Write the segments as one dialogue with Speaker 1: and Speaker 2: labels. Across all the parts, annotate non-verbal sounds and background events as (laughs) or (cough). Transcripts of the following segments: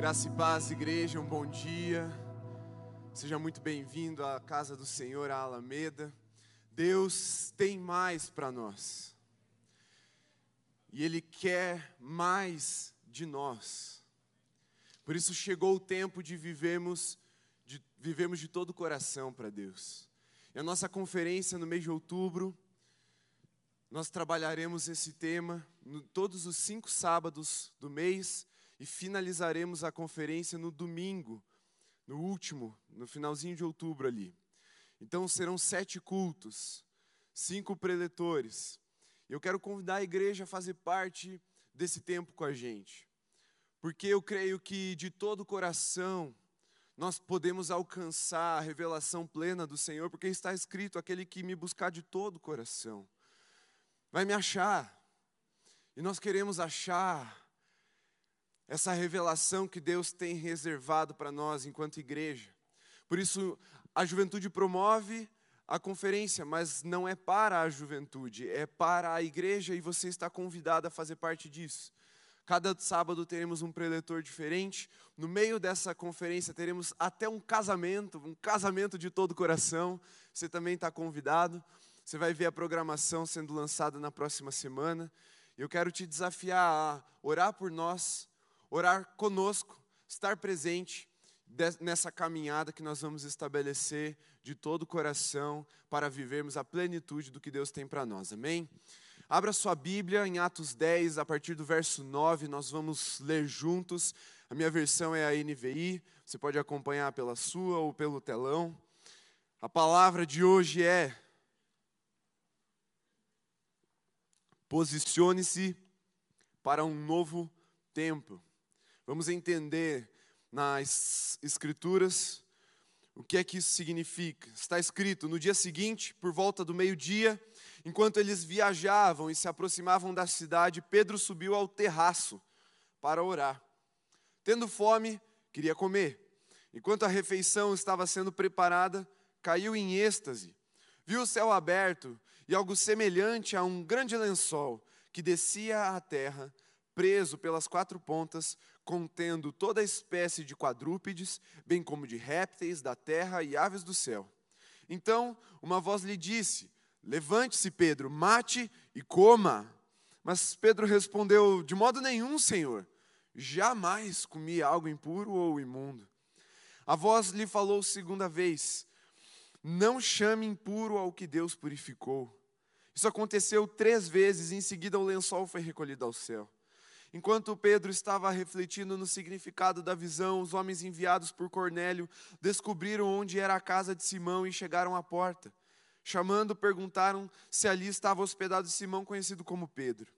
Speaker 1: Graça e paz, igreja, um bom dia. Seja muito bem-vindo à casa do Senhor, a Alameda. Deus tem mais para nós. E Ele quer mais de nós. Por isso chegou o tempo de vivermos de, vivemos de todo o coração para Deus. E a nossa conferência no mês de outubro, nós trabalharemos esse tema no, todos os cinco sábados do mês e finalizaremos a conferência no domingo, no último, no finalzinho de outubro ali. Então serão sete cultos, cinco preletores. Eu quero convidar a igreja a fazer parte desse tempo com a gente, porque eu creio que de todo o coração nós podemos alcançar a revelação plena do Senhor, porque está escrito: aquele que me buscar de todo o coração vai me achar. E nós queremos achar essa revelação que Deus tem reservado para nós enquanto igreja. Por isso, a juventude promove a conferência, mas não é para a juventude, é para a igreja e você está convidado a fazer parte disso. Cada sábado teremos um preletor diferente. No meio dessa conferência teremos até um casamento, um casamento de todo o coração. Você também está convidado. Você vai ver a programação sendo lançada na próxima semana. Eu quero te desafiar a orar por nós, orar conosco, estar presente nessa caminhada que nós vamos estabelecer de todo o coração para vivermos a plenitude do que Deus tem para nós. Amém? Abra sua Bíblia em Atos 10, a partir do verso 9, nós vamos ler juntos. A minha versão é a NVI, você pode acompanhar pela sua ou pelo telão. A palavra de hoje é: Posicione-se para um novo tempo. Vamos entender nas Escrituras o que é que isso significa. Está escrito: no dia seguinte, por volta do meio-dia, enquanto eles viajavam e se aproximavam da cidade, Pedro subiu ao terraço para orar. Tendo fome, queria comer. Enquanto a refeição estava sendo preparada, caiu em êxtase. Viu o céu aberto e algo semelhante a um grande lençol que descia à terra, preso pelas quatro pontas, contendo toda espécie de quadrúpedes, bem como de répteis da terra e aves do céu. Então uma voz lhe disse: Levante-se, Pedro, mate e coma. Mas Pedro respondeu: De modo nenhum, Senhor. Jamais comi algo impuro ou imundo. A voz lhe falou segunda vez: Não chame impuro ao que Deus purificou. Isso aconteceu três vezes, e em seguida o lençol foi recolhido ao céu. Enquanto Pedro estava refletindo no significado da visão, os homens enviados por Cornélio descobriram onde era a casa de Simão e chegaram à porta. Chamando, perguntaram se ali estava hospedado Simão, conhecido como Pedro.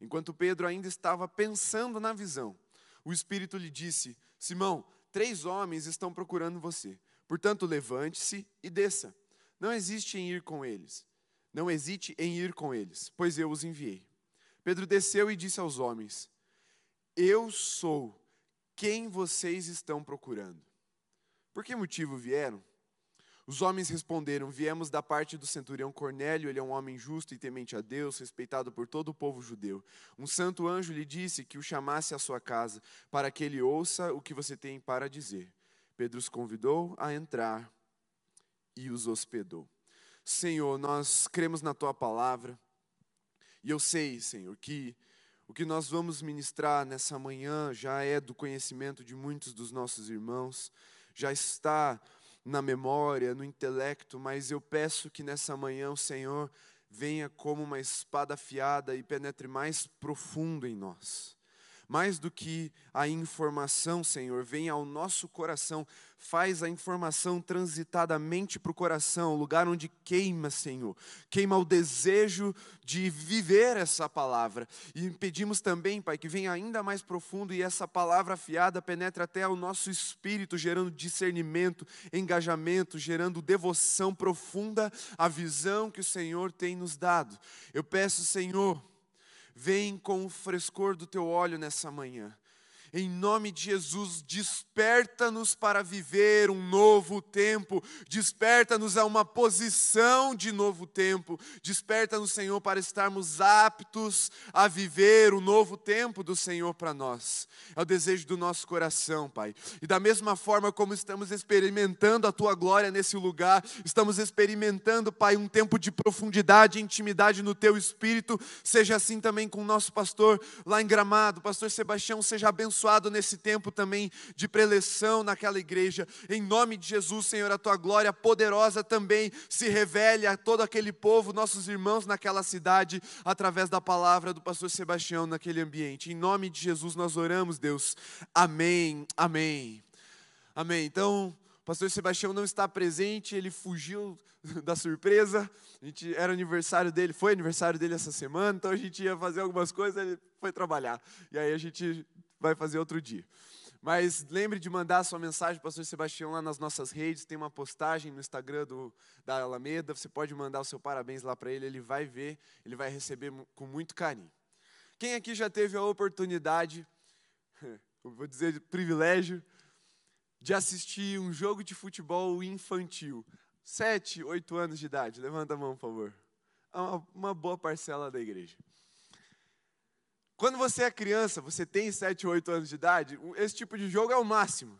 Speaker 1: Enquanto Pedro ainda estava pensando na visão, o Espírito lhe disse: Simão, três homens estão procurando você. Portanto, levante-se e desça. Não existe em ir com eles. Não hesite em ir com eles, pois eu os enviei. Pedro desceu e disse aos homens: Eu sou quem vocês estão procurando. Por que motivo vieram? Os homens responderam: Viemos da parte do centurião Cornélio, ele é um homem justo e temente a Deus, respeitado por todo o povo judeu. Um santo anjo lhe disse que o chamasse à sua casa, para que ele ouça o que você tem para dizer. Pedro os convidou a entrar e os hospedou. Senhor, nós cremos na tua palavra. E eu sei, Senhor, que o que nós vamos ministrar nessa manhã já é do conhecimento de muitos dos nossos irmãos, já está na memória, no intelecto, mas eu peço que nessa manhã o Senhor venha como uma espada afiada e penetre mais profundo em nós mais do que a informação, Senhor, vem ao nosso coração, faz a informação transitadamente para o coração, lugar onde queima, Senhor, queima o desejo de viver essa palavra. E pedimos também, Pai, que venha ainda mais profundo e essa palavra afiada penetre até o nosso espírito, gerando discernimento, engajamento, gerando devoção profunda à visão que o Senhor tem nos dado. Eu peço, Senhor, Vem com o frescor do teu óleo nessa manhã. Em nome de Jesus, desperta-nos para viver um novo tempo, desperta-nos a uma posição de novo tempo, desperta-nos, Senhor, para estarmos aptos a viver o novo tempo do Senhor para nós. É o desejo do nosso coração, Pai. E da mesma forma como estamos experimentando a Tua glória nesse lugar, estamos experimentando, Pai, um tempo de profundidade e intimidade no Teu Espírito, seja assim também com o nosso pastor lá em Gramado, pastor Sebastião, seja abençoado nesse tempo também de preleção naquela igreja. Em nome de Jesus, Senhor, a tua glória poderosa também se revele a todo aquele povo, nossos irmãos naquela cidade, através da palavra do pastor Sebastião naquele ambiente. Em nome de Jesus nós oramos, Deus. Amém. Amém. Amém. Então, pastor Sebastião não está presente, ele fugiu da surpresa. A gente era aniversário dele, foi aniversário dele essa semana, então a gente ia fazer algumas coisas, ele foi trabalhar. E aí a gente vai fazer outro dia. Mas lembre de mandar sua mensagem para o pastor Sebastião lá nas nossas redes. Tem uma postagem no Instagram do, da Alameda. Você pode mandar o seu parabéns lá para ele. Ele vai ver, ele vai receber com muito carinho. Quem aqui já teve a oportunidade, (laughs) vou dizer privilégio, de assistir um jogo de futebol infantil? Sete, oito anos de idade. Levanta a mão, por favor. É uma, uma boa parcela da igreja. Quando você é criança, você tem 7, 8 anos de idade, esse tipo de jogo é o máximo.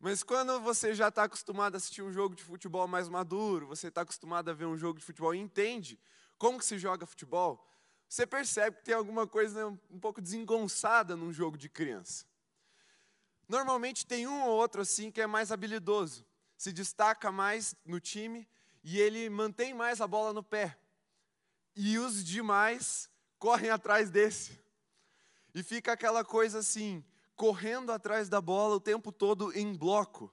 Speaker 1: Mas quando você já está acostumado a assistir um jogo de futebol mais maduro, você está acostumado a ver um jogo de futebol e entende como que se joga futebol, você percebe que tem alguma coisa um pouco desengonçada num jogo de criança. Normalmente tem um ou outro assim que é mais habilidoso, se destaca mais no time e ele mantém mais a bola no pé. E os demais correm atrás desse. E fica aquela coisa assim, correndo atrás da bola o tempo todo em bloco.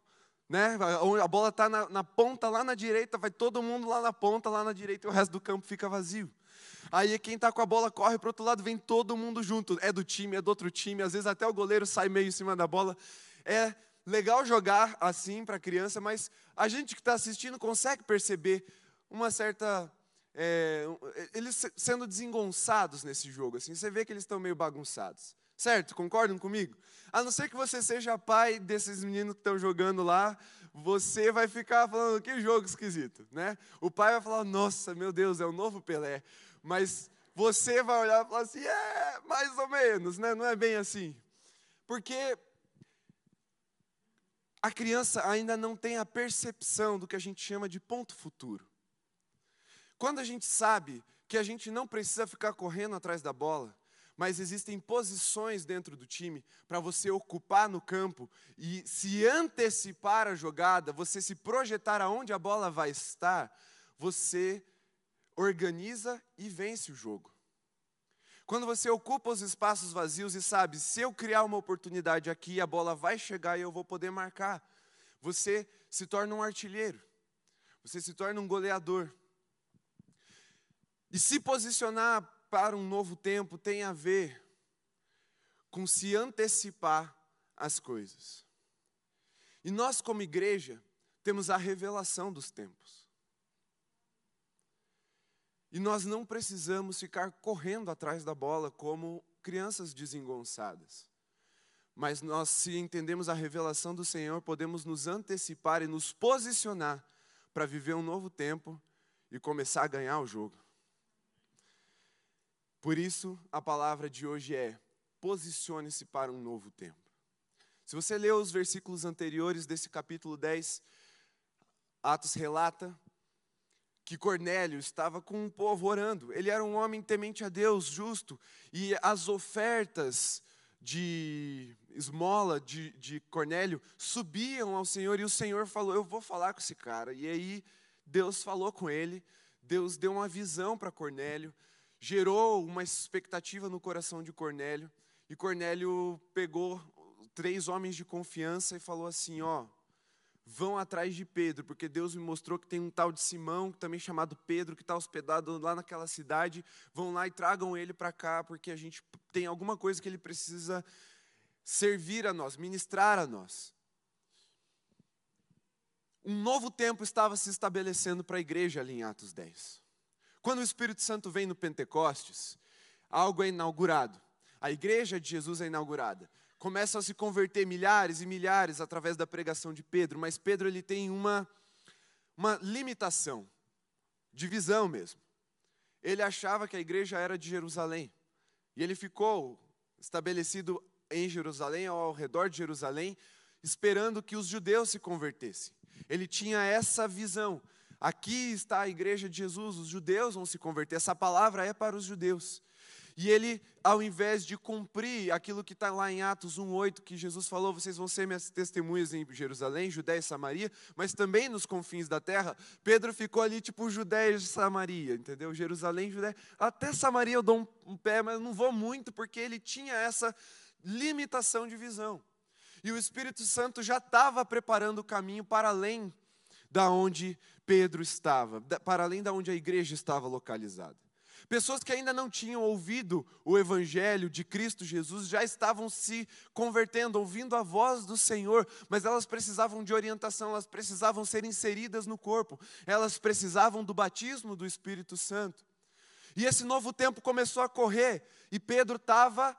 Speaker 1: Né? A bola está na, na, ponta lá na direita, vai todo mundo lá na ponta, lá na direita, e o resto do campo fica vazio. Aí quem está com a bola corre para outro lado, vem todo mundo junto. É do time, é do outro time, às vezes até o goleiro sai meio em cima da bola. É legal jogar assim para criança, mas a gente que está assistindo consegue perceber uma certa é, eles sendo desengonçados nesse jogo, assim, você vê que eles estão meio bagunçados. Certo? Concordam comigo? A não ser que você seja pai desses meninos que estão jogando lá, você vai ficar falando, que jogo esquisito, né? O pai vai falar, nossa, meu Deus, é o novo Pelé. Mas você vai olhar e falar assim, é, mais ou menos, né? Não é bem assim. Porque a criança ainda não tem a percepção do que a gente chama de ponto futuro. Quando a gente sabe que a gente não precisa ficar correndo atrás da bola, mas existem posições dentro do time para você ocupar no campo e se antecipar a jogada, você se projetar aonde a bola vai estar, você organiza e vence o jogo. Quando você ocupa os espaços vazios e sabe, se eu criar uma oportunidade aqui, a bola vai chegar e eu vou poder marcar, você se torna um artilheiro, você se torna um goleador. E se posicionar para um novo tempo tem a ver com se antecipar às coisas. E nós, como igreja, temos a revelação dos tempos. E nós não precisamos ficar correndo atrás da bola como crianças desengonçadas. Mas nós, se entendemos a revelação do Senhor, podemos nos antecipar e nos posicionar para viver um novo tempo e começar a ganhar o jogo. Por isso, a palavra de hoje é: posicione-se para um novo tempo. Se você ler os versículos anteriores desse capítulo 10, Atos relata que Cornélio estava com o povo orando. Ele era um homem temente a Deus, justo, e as ofertas de esmola de, de Cornélio subiam ao Senhor, e o Senhor falou: Eu vou falar com esse cara. E aí Deus falou com ele, Deus deu uma visão para Cornélio gerou uma expectativa no coração de Cornélio. E Cornélio pegou três homens de confiança e falou assim: Ó, vão atrás de Pedro, porque Deus me mostrou que tem um tal de Simão, também chamado Pedro, que está hospedado lá naquela cidade. Vão lá e tragam ele para cá, porque a gente tem alguma coisa que ele precisa servir a nós, ministrar a nós. Um novo tempo estava se estabelecendo para a igreja ali em Atos 10. Quando o Espírito Santo vem no Pentecostes, algo é inaugurado. A igreja de Jesus é inaugurada. começam a se converter milhares e milhares através da pregação de Pedro, mas Pedro ele tem uma, uma limitação, de visão mesmo. Ele achava que a igreja era de Jerusalém, e ele ficou estabelecido em Jerusalém, ao redor de Jerusalém, esperando que os judeus se convertessem. Ele tinha essa visão. Aqui está a igreja de Jesus, os judeus vão se converter. Essa palavra é para os judeus. E ele, ao invés de cumprir aquilo que está lá em Atos 1,8, que Jesus falou: vocês vão ser minhas testemunhas em Jerusalém, Judéia e Samaria, mas também nos confins da terra, Pedro ficou ali tipo Judéia e Samaria, entendeu? Jerusalém, Judéia. Até Samaria eu dou um, pé, mas não vou muito, porque ele tinha essa limitação de visão. E o Espírito Santo já estava preparando o caminho para além da onde Pedro estava, para além da onde a igreja estava localizada. Pessoas que ainda não tinham ouvido o Evangelho de Cristo Jesus já estavam se convertendo, ouvindo a voz do Senhor, mas elas precisavam de orientação, elas precisavam ser inseridas no corpo, elas precisavam do batismo do Espírito Santo. E esse novo tempo começou a correr, e Pedro estava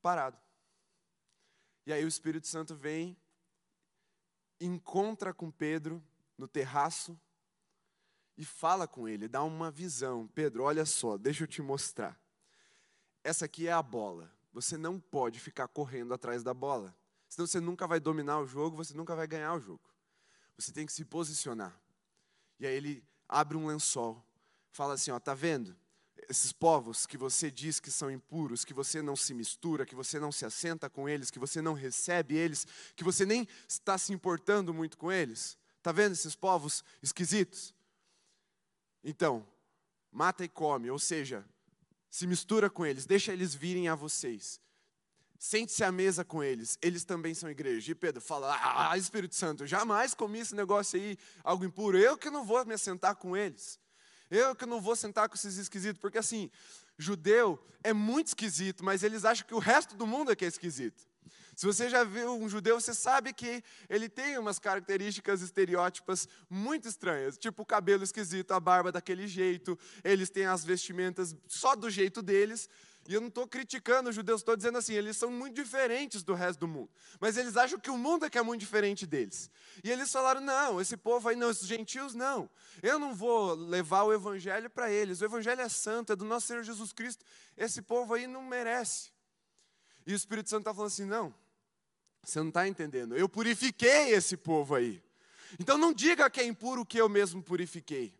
Speaker 1: parado. E aí o Espírito Santo vem, encontra com Pedro no terraço, e fala com ele, dá uma visão. Pedro, olha só, deixa eu te mostrar. Essa aqui é a bola. Você não pode ficar correndo atrás da bola. Senão você nunca vai dominar o jogo, você nunca vai ganhar o jogo. Você tem que se posicionar. E aí ele abre um lençol, fala assim: ó, tá vendo? Esses povos que você diz que são impuros, que você não se mistura, que você não se assenta com eles, que você não recebe eles, que você nem está se importando muito com eles. Tá vendo esses povos esquisitos? Então, mata e come, ou seja, se mistura com eles, deixa eles virem a vocês. Sente-se à mesa com eles, eles também são igreja. E Pedro fala: Ah, Espírito Santo, jamais comi esse negócio aí, algo impuro. Eu que não vou me assentar com eles. Eu que não vou sentar com esses esquisitos, porque assim, judeu é muito esquisito, mas eles acham que o resto do mundo é que é esquisito. Se você já viu um judeu, você sabe que ele tem umas características estereótipas muito estranhas, tipo o cabelo esquisito, a barba daquele jeito, eles têm as vestimentas só do jeito deles. E eu não estou criticando os judeus, estou dizendo assim, eles são muito diferentes do resto do mundo. Mas eles acham que o mundo é que é muito diferente deles. E eles falaram: não, esse povo aí não, esses gentios não. Eu não vou levar o evangelho para eles. O evangelho é santo, é do nosso Senhor Jesus Cristo. Esse povo aí não merece. E o Espírito Santo está falando assim: não, você não está entendendo. Eu purifiquei esse povo aí. Então não diga que é impuro que eu mesmo purifiquei.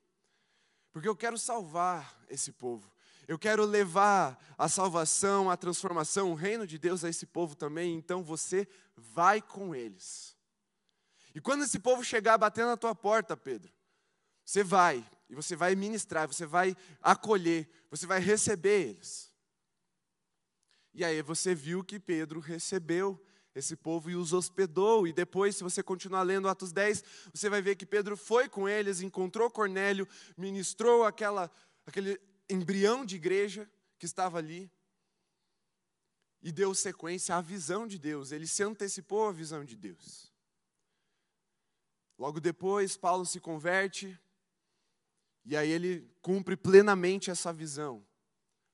Speaker 1: Porque eu quero salvar esse povo. Eu quero levar a salvação, a transformação, o reino de Deus a esse povo também. Então você vai com eles. E quando esse povo chegar batendo na tua porta, Pedro, você vai e você vai ministrar, você vai acolher, você vai receber eles. E aí você viu que Pedro recebeu esse povo e os hospedou. E depois, se você continuar lendo Atos 10, você vai ver que Pedro foi com eles, encontrou Cornélio, ministrou aquela, aquele embrião de igreja que estava ali e deu sequência à visão de Deus. Ele se antecipou à visão de Deus. Logo depois, Paulo se converte e aí ele cumpre plenamente essa visão.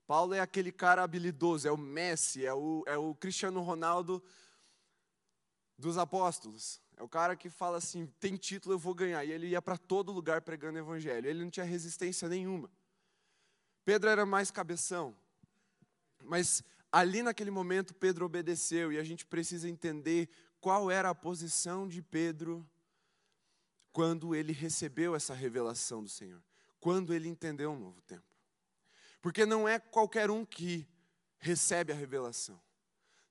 Speaker 1: Paulo é aquele cara habilidoso, é o Messi, é o, é o Cristiano Ronaldo dos apóstolos. É o cara que fala assim: tem título, eu vou ganhar. E ele ia para todo lugar pregando o evangelho. Ele não tinha resistência nenhuma. Pedro era mais cabeção. Mas ali naquele momento Pedro obedeceu e a gente precisa entender qual era a posição de Pedro quando ele recebeu essa revelação do Senhor, quando ele entendeu um novo tempo. Porque não é qualquer um que recebe a revelação.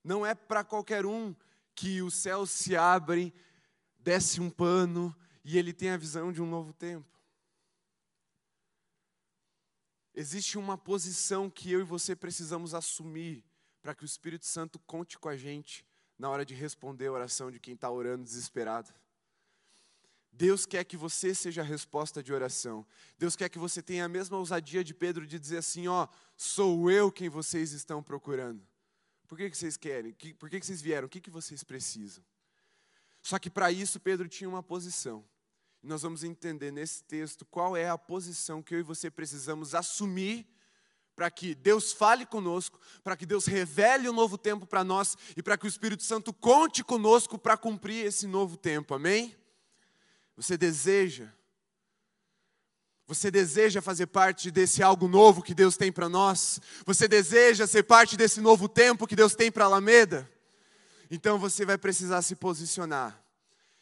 Speaker 1: Não é para qualquer um que os céus se abrem, desce um pano e ele tem a visão de um novo tempo. Existe uma posição que eu e você precisamos assumir para que o Espírito Santo conte com a gente na hora de responder a oração de quem está orando desesperado. Deus quer que você seja a resposta de oração. Deus quer que você tenha a mesma ousadia de Pedro de dizer assim: Ó, sou eu quem vocês estão procurando. Por que, que vocês querem? Por que, que vocês vieram? O que, que vocês precisam? Só que para isso Pedro tinha uma posição. Nós vamos entender nesse texto qual é a posição que eu e você precisamos assumir para que Deus fale conosco, para que Deus revele um novo tempo para nós e para que o Espírito Santo conte conosco para cumprir esse novo tempo. Amém? Você deseja você deseja fazer parte desse algo novo que Deus tem para nós? Você deseja ser parte desse novo tempo que Deus tem para Alameda? Então você vai precisar se posicionar.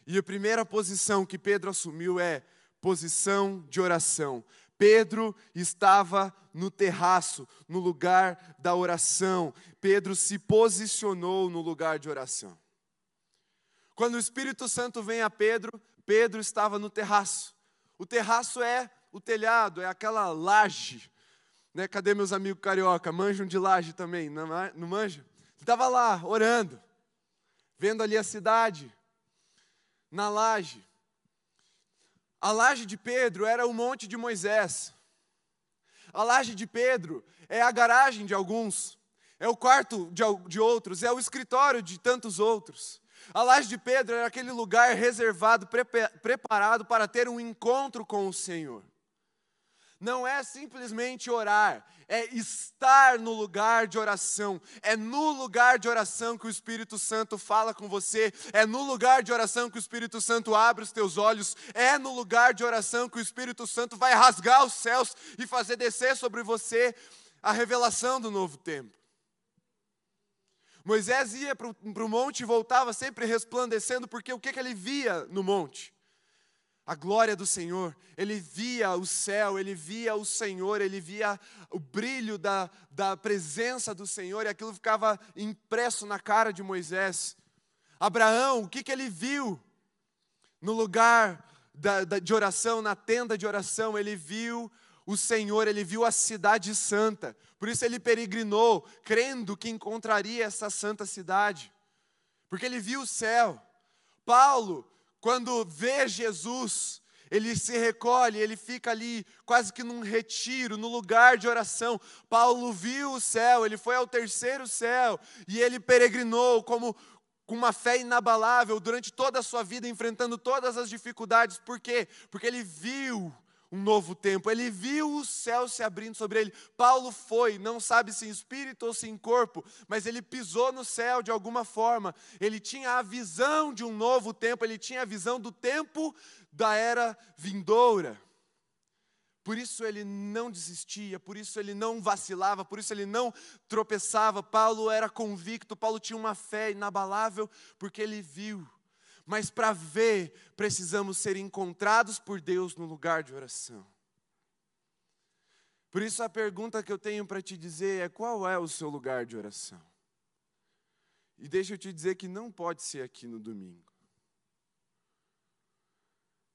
Speaker 1: E a primeira posição que Pedro assumiu é posição de oração. Pedro estava no terraço, no lugar da oração. Pedro se posicionou no lugar de oração. Quando o Espírito Santo vem a Pedro, Pedro estava no terraço. O terraço é o telhado, é aquela laje. Né? Cadê meus amigos carioca? Manjam de laje também, não, não manja? Ele estava lá, orando, vendo ali a cidade, na laje. A laje de Pedro era o monte de Moisés. A laje de Pedro é a garagem de alguns, é o quarto de, de outros, é o escritório de tantos outros. A laje de Pedro era aquele lugar reservado, preparado para ter um encontro com o Senhor não é simplesmente orar, é estar no lugar de oração. É no lugar de oração que o Espírito Santo fala com você, é no lugar de oração que o Espírito Santo abre os teus olhos, é no lugar de oração que o Espírito Santo vai rasgar os céus e fazer descer sobre você a revelação do novo tempo. Moisés ia para o monte e voltava sempre resplandecendo, porque o que, que ele via no monte? A glória do Senhor, ele via o céu, ele via o Senhor, ele via o brilho da, da presença do Senhor, e aquilo ficava impresso na cara de Moisés. Abraão, o que, que ele viu? No lugar da, da, de oração, na tenda de oração, ele viu o Senhor, ele viu a cidade santa, por isso ele peregrinou, crendo que encontraria essa santa cidade, porque ele viu o céu. Paulo, quando vê Jesus, ele se recolhe, ele fica ali quase que num retiro, no lugar de oração. Paulo viu o céu, ele foi ao terceiro céu e ele peregrinou como com uma fé inabalável durante toda a sua vida, enfrentando todas as dificuldades. Por quê? Porque ele viu um novo tempo. Ele viu o céu se abrindo sobre ele. Paulo foi, não sabe se em espírito ou se em corpo, mas ele pisou no céu de alguma forma. Ele tinha a visão de um novo tempo, ele tinha a visão do tempo da era vindoura. Por isso ele não desistia, por isso ele não vacilava, por isso ele não tropeçava. Paulo era convicto, Paulo tinha uma fé inabalável, porque ele viu mas para ver, precisamos ser encontrados por Deus no lugar de oração. Por isso, a pergunta que eu tenho para te dizer é: qual é o seu lugar de oração? E deixa eu te dizer que não pode ser aqui no domingo.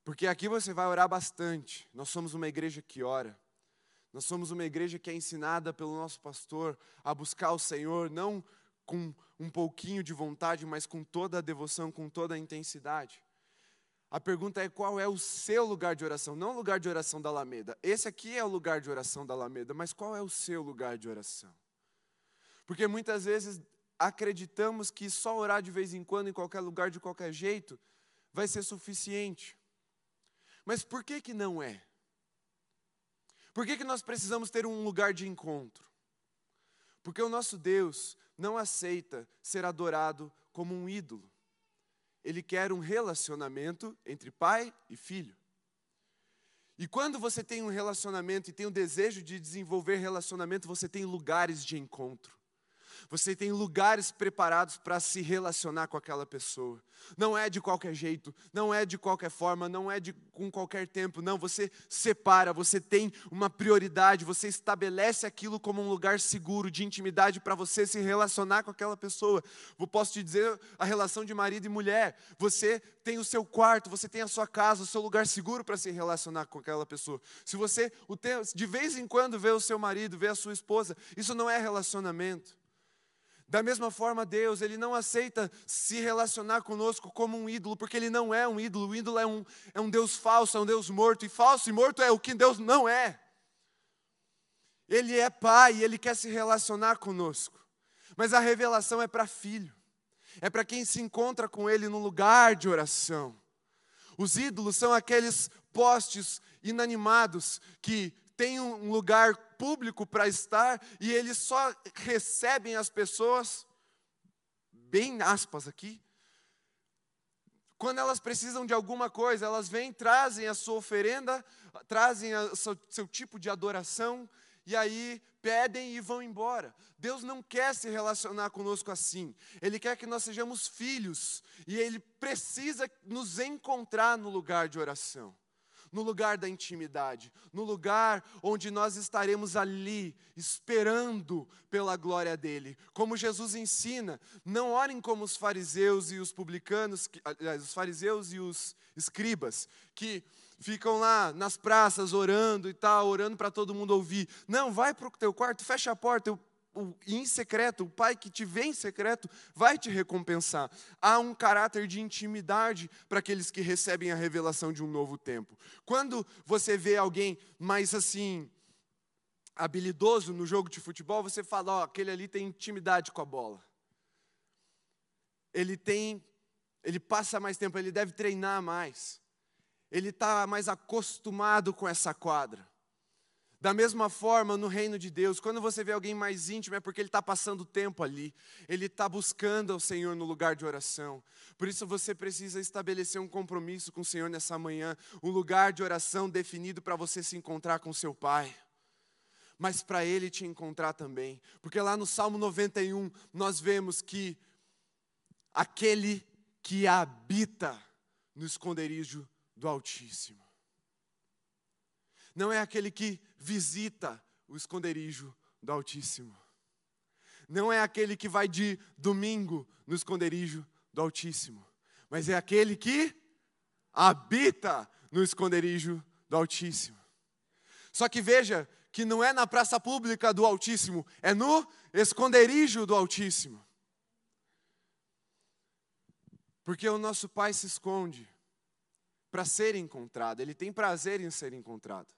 Speaker 1: Porque aqui você vai orar bastante. Nós somos uma igreja que ora. Nós somos uma igreja que é ensinada pelo nosso pastor a buscar o Senhor, não com um pouquinho de vontade, mas com toda a devoção, com toda a intensidade. A pergunta é qual é o seu lugar de oração, não o lugar de oração da Alameda. Esse aqui é o lugar de oração da Alameda, mas qual é o seu lugar de oração? Porque muitas vezes acreditamos que só orar de vez em quando, em qualquer lugar, de qualquer jeito, vai ser suficiente. Mas por que que não é? Por que que nós precisamos ter um lugar de encontro? Porque o nosso Deus não aceita ser adorado como um ídolo. Ele quer um relacionamento entre pai e filho. E quando você tem um relacionamento e tem o desejo de desenvolver relacionamento, você tem lugares de encontro. Você tem lugares preparados para se relacionar com aquela pessoa. Não é de qualquer jeito, não é de qualquer forma, não é de com qualquer tempo, não, você separa, você tem uma prioridade, você estabelece aquilo como um lugar seguro de intimidade para você se relacionar com aquela pessoa. Posso te dizer a relação de marido e mulher. Você tem o seu quarto, você tem a sua casa, o seu lugar seguro para se relacionar com aquela pessoa. Se você de vez em quando vê o seu marido, vê a sua esposa, isso não é relacionamento. Da mesma forma, Deus, Ele não aceita se relacionar conosco como um ídolo, porque Ele não é um ídolo. O ídolo é um, é um Deus falso, é um Deus morto. E falso e morto é o que Deus não é. Ele é Pai e Ele quer se relacionar conosco. Mas a revelação é para filho, é para quem se encontra com Ele no lugar de oração. Os ídolos são aqueles postes inanimados que têm um lugar público para estar e eles só recebem as pessoas, bem aspas aqui, quando elas precisam de alguma coisa, elas vêm, trazem a sua oferenda, trazem o seu, seu tipo de adoração, e aí pedem e vão embora. Deus não quer se relacionar conosco assim. Ele quer que nós sejamos filhos, e Ele precisa nos encontrar no lugar de oração no lugar da intimidade, no lugar onde nós estaremos ali, esperando pela glória dele. Como Jesus ensina, não orem como os fariseus e os publicanos, aliás, os fariseus e os escribas, que ficam lá nas praças orando e tal, orando para todo mundo ouvir. Não, vai para o teu quarto, fecha a porta, eu o, em secreto, o pai que te vê em secreto vai te recompensar. Há um caráter de intimidade para aqueles que recebem a revelação de um novo tempo. Quando você vê alguém mais assim, habilidoso no jogo de futebol, você fala: ó, oh, aquele ali tem intimidade com a bola. Ele tem, ele passa mais tempo, ele deve treinar mais. Ele está mais acostumado com essa quadra. Da mesma forma, no reino de Deus, quando você vê alguém mais íntimo, é porque ele está passando tempo ali, ele está buscando ao Senhor no lugar de oração. Por isso você precisa estabelecer um compromisso com o Senhor nessa manhã, um lugar de oração definido para você se encontrar com seu Pai. Mas para Ele te encontrar também, porque lá no Salmo 91 nós vemos que aquele que habita no esconderijo do Altíssimo não é aquele que visita o esconderijo do Altíssimo. Não é aquele que vai de domingo no esconderijo do Altíssimo, mas é aquele que habita no esconderijo do Altíssimo. Só que veja que não é na praça pública do Altíssimo, é no esconderijo do Altíssimo. Porque o nosso Pai se esconde para ser encontrado, Ele tem prazer em ser encontrado.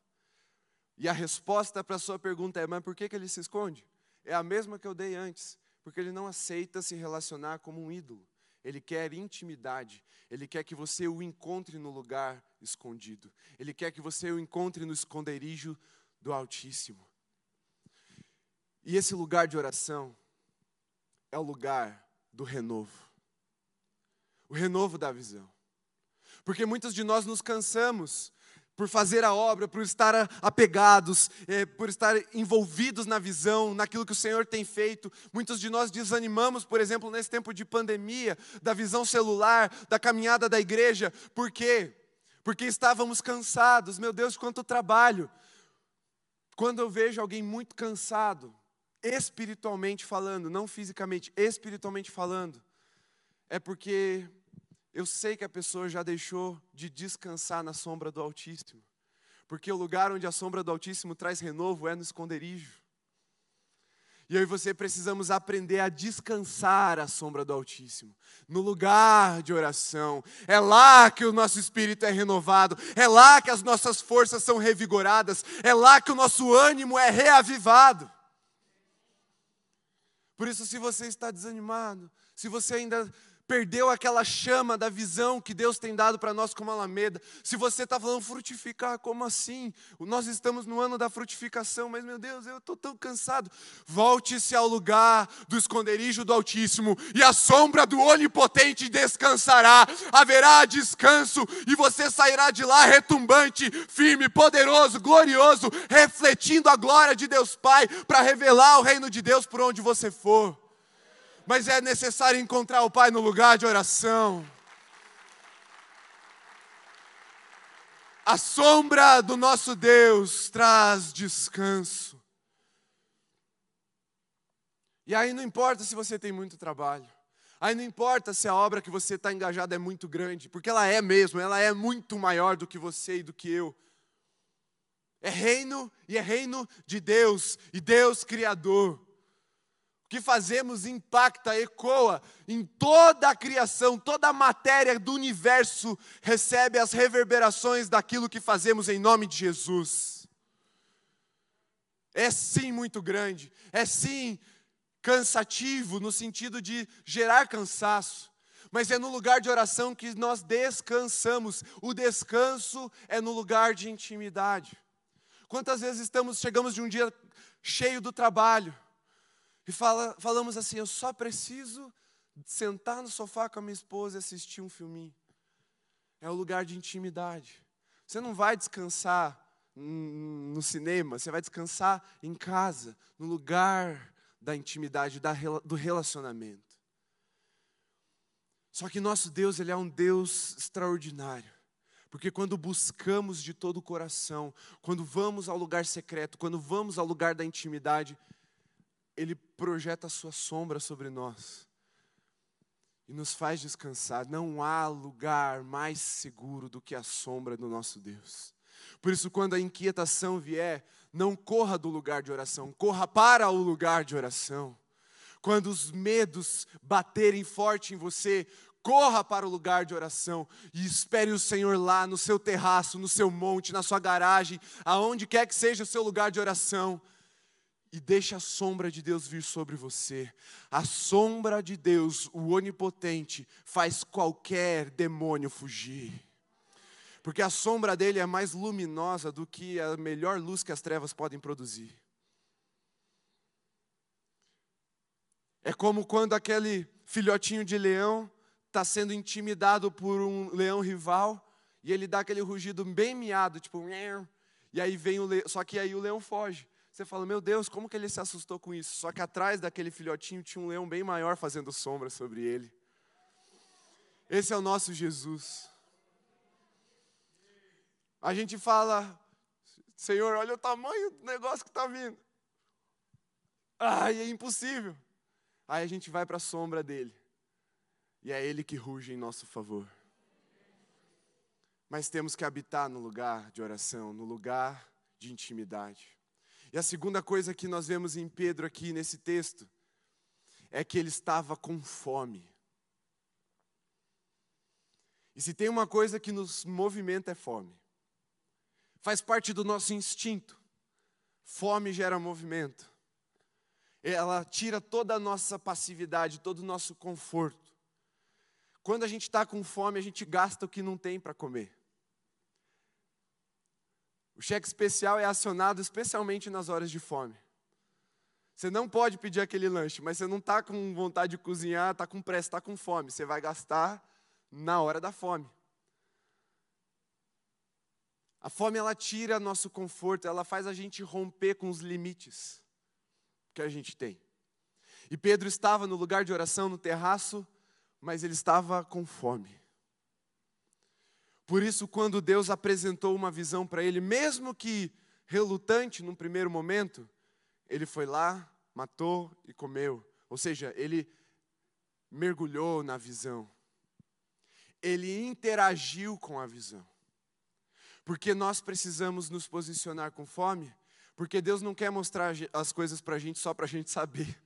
Speaker 1: E a resposta para a sua pergunta é: mas por que, que ele se esconde? É a mesma que eu dei antes. Porque ele não aceita se relacionar como um ídolo. Ele quer intimidade. Ele quer que você o encontre no lugar escondido. Ele quer que você o encontre no esconderijo do Altíssimo. E esse lugar de oração é o lugar do renovo o renovo da visão. Porque muitos de nós nos cansamos por fazer a obra, por estar apegados, é, por estar envolvidos na visão, naquilo que o Senhor tem feito. Muitos de nós desanimamos, por exemplo, nesse tempo de pandemia, da visão celular, da caminhada da igreja. Por quê? Porque estávamos cansados. Meu Deus, quanto trabalho. Quando eu vejo alguém muito cansado, espiritualmente falando, não fisicamente, espiritualmente falando, é porque eu sei que a pessoa já deixou de descansar na sombra do Altíssimo, porque o lugar onde a sombra do Altíssimo traz renovo é no esconderijo. E eu e você precisamos aprender a descansar à sombra do Altíssimo, no lugar de oração. É lá que o nosso espírito é renovado, é lá que as nossas forças são revigoradas, é lá que o nosso ânimo é reavivado. Por isso, se você está desanimado, se você ainda perdeu aquela chama da visão que Deus tem dado para nós como Alameda. Se você está falando frutificar, como assim? Nós estamos no ano da frutificação, mas meu Deus, eu estou tão cansado. Volte-se ao lugar do esconderijo do Altíssimo, e a sombra do Onipotente descansará. Haverá descanso, e você sairá de lá retumbante, firme, poderoso, glorioso, refletindo a glória de Deus Pai, para revelar o reino de Deus por onde você for mas é necessário encontrar o Pai no lugar de oração. A sombra do nosso Deus traz descanso. E aí não importa se você tem muito trabalho. Aí não importa se a obra que você está engajado é muito grande, porque ela é mesmo, ela é muito maior do que você e do que eu. É reino e é reino de Deus, e Deus Criador que fazemos impacta, ecoa em toda a criação, toda a matéria do universo recebe as reverberações daquilo que fazemos em nome de Jesus. É sim muito grande, é sim cansativo no sentido de gerar cansaço, mas é no lugar de oração que nós descansamos. O descanso é no lugar de intimidade. Quantas vezes estamos, chegamos de um dia cheio do trabalho e fala, falamos assim: eu só preciso sentar no sofá com a minha esposa e assistir um filminho. É o lugar de intimidade. Você não vai descansar no cinema, você vai descansar em casa, no lugar da intimidade, do relacionamento. Só que nosso Deus, ele é um Deus extraordinário. Porque quando buscamos de todo o coração, quando vamos ao lugar secreto, quando vamos ao lugar da intimidade, ele projeta a sua sombra sobre nós e nos faz descansar. Não há lugar mais seguro do que a sombra do nosso Deus. Por isso, quando a inquietação vier, não corra do lugar de oração, corra para o lugar de oração. Quando os medos baterem forte em você, corra para o lugar de oração e espere o Senhor lá no seu terraço, no seu monte, na sua garagem, aonde quer que seja o seu lugar de oração. E deixe a sombra de Deus vir sobre você. A sombra de Deus, o onipotente, faz qualquer demônio fugir porque a sombra dele é mais luminosa do que a melhor luz que as trevas podem produzir. É como quando aquele filhotinho de leão está sendo intimidado por um leão rival e ele dá aquele rugido bem miado, tipo, e aí vem o leão, só que aí o leão foge. Você fala, meu Deus, como que ele se assustou com isso? Só que atrás daquele filhotinho tinha um leão bem maior fazendo sombra sobre ele. Esse é o nosso Jesus. A gente fala, Senhor, olha o tamanho do negócio que está vindo. Ai, é impossível. Aí a gente vai para a sombra dele. E é ele que ruge em nosso favor. Mas temos que habitar no lugar de oração, no lugar de intimidade. E a segunda coisa que nós vemos em Pedro aqui nesse texto é que ele estava com fome. E se tem uma coisa que nos movimenta é fome faz parte do nosso instinto. Fome gera movimento. Ela tira toda a nossa passividade, todo o nosso conforto. Quando a gente está com fome, a gente gasta o que não tem para comer. O cheque especial é acionado especialmente nas horas de fome. Você não pode pedir aquele lanche, mas você não está com vontade de cozinhar, está com pressa, está com fome. Você vai gastar na hora da fome. A fome ela tira nosso conforto, ela faz a gente romper com os limites que a gente tem. E Pedro estava no lugar de oração, no terraço, mas ele estava com fome. Por isso, quando Deus apresentou uma visão para ele, mesmo que relutante num primeiro momento, ele foi lá, matou e comeu. Ou seja, ele mergulhou na visão. Ele interagiu com a visão. Porque nós precisamos nos posicionar com fome, porque Deus não quer mostrar as coisas para a gente só para a gente saber.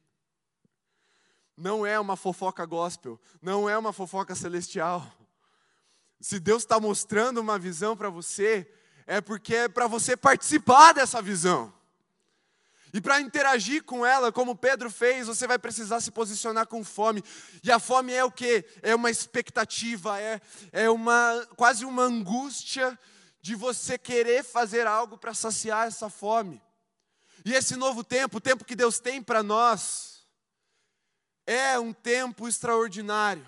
Speaker 1: Não é uma fofoca gospel, não é uma fofoca celestial. Se Deus está mostrando uma visão para você, é porque é para você participar dessa visão. E para interagir com ela, como Pedro fez, você vai precisar se posicionar com fome. E a fome é o que? É uma expectativa, é, é uma quase uma angústia de você querer fazer algo para saciar essa fome. E esse novo tempo, o tempo que Deus tem para nós, é um tempo extraordinário,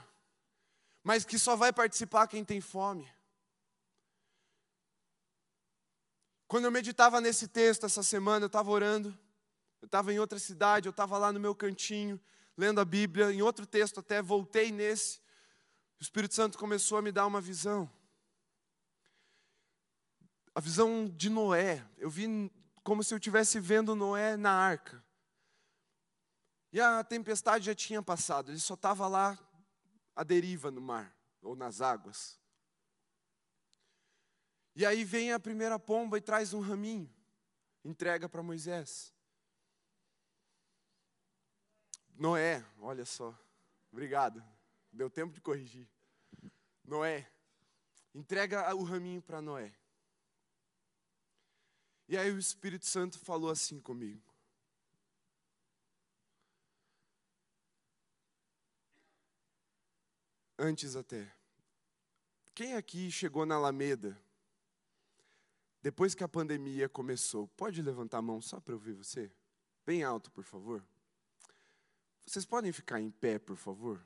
Speaker 1: mas que só vai participar quem tem fome. Quando eu meditava nesse texto essa semana, eu estava orando, eu estava em outra cidade, eu estava lá no meu cantinho, lendo a Bíblia, em outro texto até, voltei nesse, o Espírito Santo começou a me dar uma visão a visão de Noé. Eu vi como se eu estivesse vendo Noé na arca. E a tempestade já tinha passado, ele só estava lá à deriva no mar, ou nas águas. E aí vem a primeira pomba e traz um raminho, entrega para Moisés. Noé, olha só, obrigado, deu tempo de corrigir. Noé, entrega o raminho para Noé. E aí o Espírito Santo falou assim comigo. Antes até. Quem aqui chegou na Alameda depois que a pandemia começou, pode levantar a mão só para eu ver você? Bem alto, por favor. Vocês podem ficar em pé, por favor?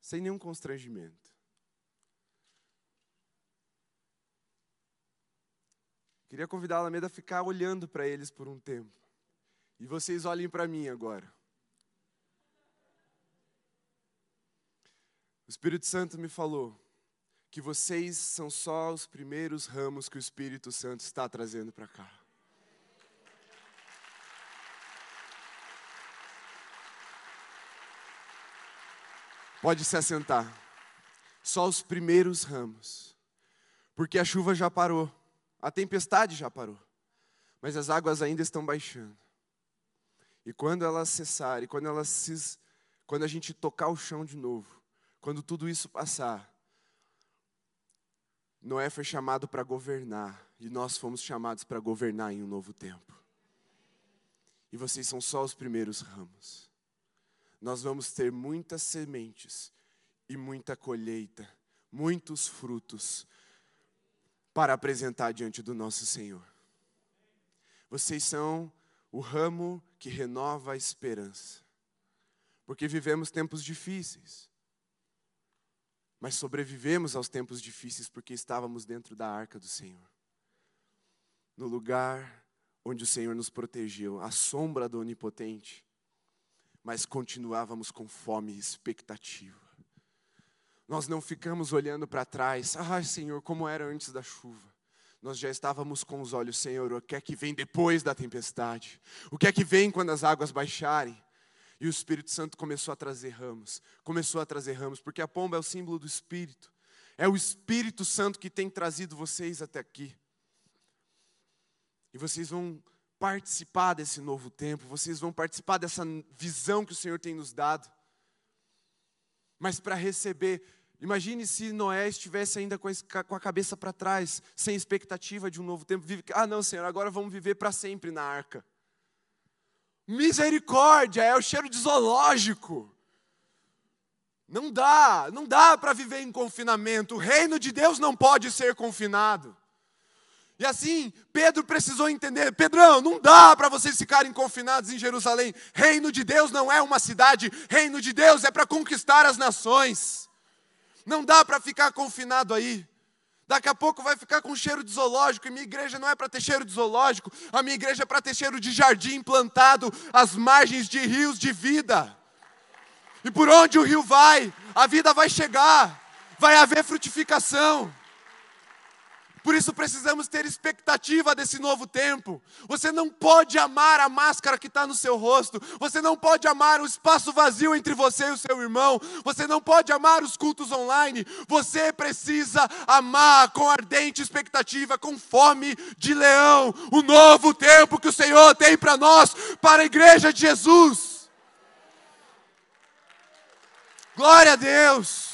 Speaker 1: Sem nenhum constrangimento. Queria convidar a Alameda a ficar olhando para eles por um tempo. E vocês olhem para mim agora. O Espírito Santo me falou que vocês são só os primeiros ramos que o Espírito Santo está trazendo para cá. Pode se assentar. Só os primeiros ramos. Porque a chuva já parou. A tempestade já parou, mas as águas ainda estão baixando. E quando elas cessarem, quando elas se, quando a gente tocar o chão de novo, quando tudo isso passar, Noé foi chamado para governar e nós fomos chamados para governar em um novo tempo. E vocês são só os primeiros ramos. Nós vamos ter muitas sementes e muita colheita, muitos frutos, para apresentar diante do nosso Senhor. Vocês são o ramo que renova a esperança. Porque vivemos tempos difíceis. Mas sobrevivemos aos tempos difíceis porque estávamos dentro da arca do Senhor. No lugar onde o Senhor nos protegeu, à sombra do Onipotente. Mas continuávamos com fome e expectativa. Nós não ficamos olhando para trás, ai Senhor, como era antes da chuva. Nós já estávamos com os olhos, Senhor, o que é que vem depois da tempestade? O que é que vem quando as águas baixarem? E o Espírito Santo começou a trazer ramos, começou a trazer ramos, porque a pomba é o símbolo do Espírito. É o Espírito Santo que tem trazido vocês até aqui. E vocês vão participar desse novo tempo, vocês vão participar dessa visão que o Senhor tem nos dado. Mas para receber Imagine se Noé estivesse ainda com a cabeça para trás, sem expectativa de um novo tempo. Ah, não, Senhor, agora vamos viver para sempre na arca. Misericórdia, é o cheiro de zoológico. Não dá, não dá para viver em confinamento. O reino de Deus não pode ser confinado. E assim, Pedro precisou entender: Pedrão, não dá para vocês ficarem confinados em Jerusalém. Reino de Deus não é uma cidade, reino de Deus é para conquistar as nações. Não dá para ficar confinado aí. Daqui a pouco vai ficar com cheiro de zoológico, e minha igreja não é para ter cheiro de zoológico, a minha igreja é para ter cheiro de jardim plantado às margens de rios de vida. E por onde o rio vai, a vida vai chegar, vai haver frutificação. Por isso precisamos ter expectativa desse novo tempo. Você não pode amar a máscara que está no seu rosto. Você não pode amar o espaço vazio entre você e o seu irmão. Você não pode amar os cultos online. Você precisa amar com ardente expectativa, com fome de leão, o novo tempo que o Senhor tem para nós, para a igreja de Jesus. Glória a Deus.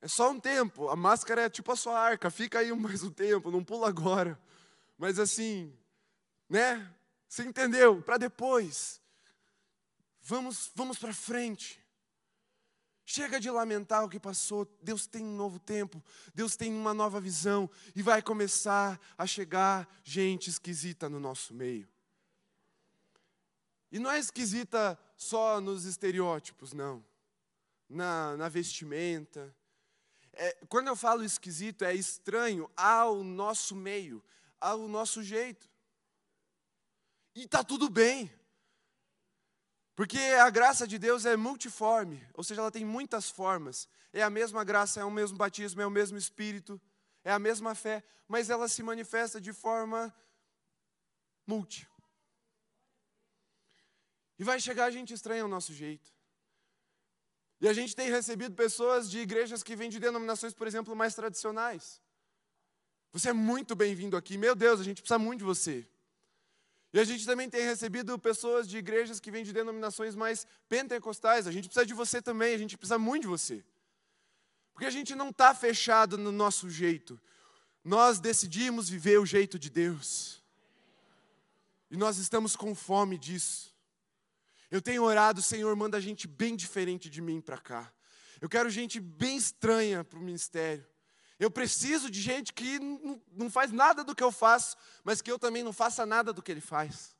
Speaker 1: É só um tempo. A máscara é tipo a sua arca. Fica aí (laughs) mais um tempo, não pula agora. Mas assim, né? Você entendeu? Para depois. Vamos, vamos para frente. Chega de lamentar o que passou. Deus tem um novo tempo. Deus tem uma nova visão. E vai começar a chegar gente esquisita no nosso meio. E não é esquisita só nos estereótipos, não. Na, na vestimenta, é, quando eu falo esquisito, é estranho ao nosso meio, ao nosso jeito. E está tudo bem. Porque a graça de Deus é multiforme, ou seja, ela tem muitas formas. É a mesma graça, é o mesmo batismo, é o mesmo Espírito, é a mesma fé, mas ela se manifesta de forma multi. E vai chegar gente estranha ao nosso jeito. E a gente tem recebido pessoas de igrejas que vêm de denominações, por exemplo, mais tradicionais. Você é muito bem-vindo aqui. Meu Deus, a gente precisa muito de você. E a gente também tem recebido pessoas de igrejas que vêm de denominações mais pentecostais. A gente precisa de você também, a gente precisa muito de você. Porque a gente não está fechado no nosso jeito. Nós decidimos viver o jeito de Deus. E nós estamos com fome disso. Eu tenho orado, Senhor, manda gente bem diferente de mim para cá. Eu quero gente bem estranha para o ministério. Eu preciso de gente que não faz nada do que eu faço, mas que eu também não faça nada do que ele faz.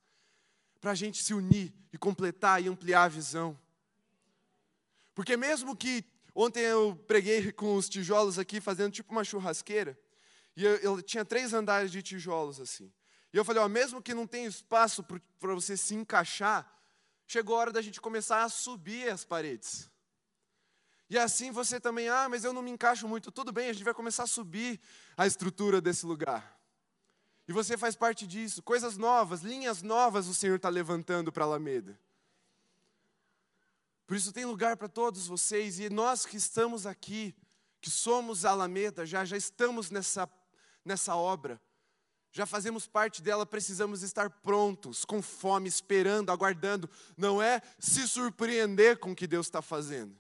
Speaker 1: Para a gente se unir e completar e ampliar a visão. Porque mesmo que ontem eu preguei com os tijolos aqui, fazendo tipo uma churrasqueira, e eu, eu tinha três andares de tijolos assim. E eu falei, ó, mesmo que não tenha espaço para você se encaixar, chegou a hora da gente começar a subir as paredes. E assim você também, ah, mas eu não me encaixo muito. Tudo bem, a gente vai começar a subir a estrutura desse lugar. E você faz parte disso. Coisas novas, linhas novas o Senhor está levantando para a Alameda. Por isso tem lugar para todos vocês. E nós que estamos aqui, que somos a Alameda, já, já estamos nessa, nessa obra. Já fazemos parte dela, precisamos estar prontos, com fome, esperando, aguardando. Não é se surpreender com o que Deus está fazendo.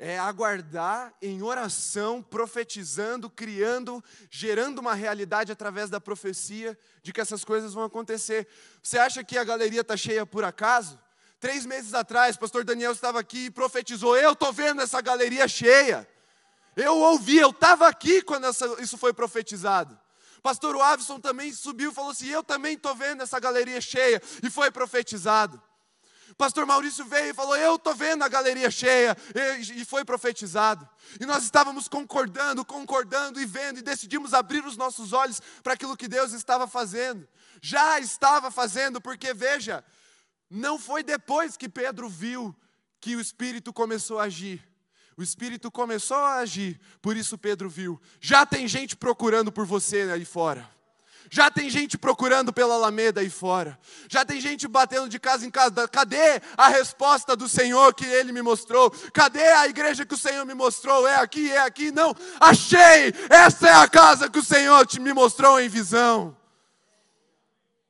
Speaker 1: é aguardar em oração, profetizando, criando, gerando uma realidade através da profecia de que essas coisas vão acontecer. Você acha que a galeria está cheia por acaso? Três meses atrás, pastor Daniel estava aqui e profetizou: Eu estou vendo essa galeria cheia. Eu ouvi, eu estava aqui quando essa, isso foi profetizado. Pastor Wavison também subiu e falou assim: Eu também estou vendo essa galeria cheia, e foi profetizado. Pastor Maurício veio e falou: Eu estou vendo a galeria cheia, e foi profetizado. E nós estávamos concordando, concordando e vendo, e decidimos abrir os nossos olhos para aquilo que Deus estava fazendo. Já estava fazendo, porque veja, não foi depois que Pedro viu que o Espírito começou a agir. O Espírito começou a agir, por isso Pedro viu. Já tem gente procurando por você aí fora. Já tem gente procurando pela Alameda aí fora. Já tem gente batendo de casa em casa. Cadê a resposta do Senhor que Ele me mostrou? Cadê a igreja que o Senhor me mostrou? É aqui, é aqui. Não, achei! Essa é a casa que o Senhor te me mostrou em visão.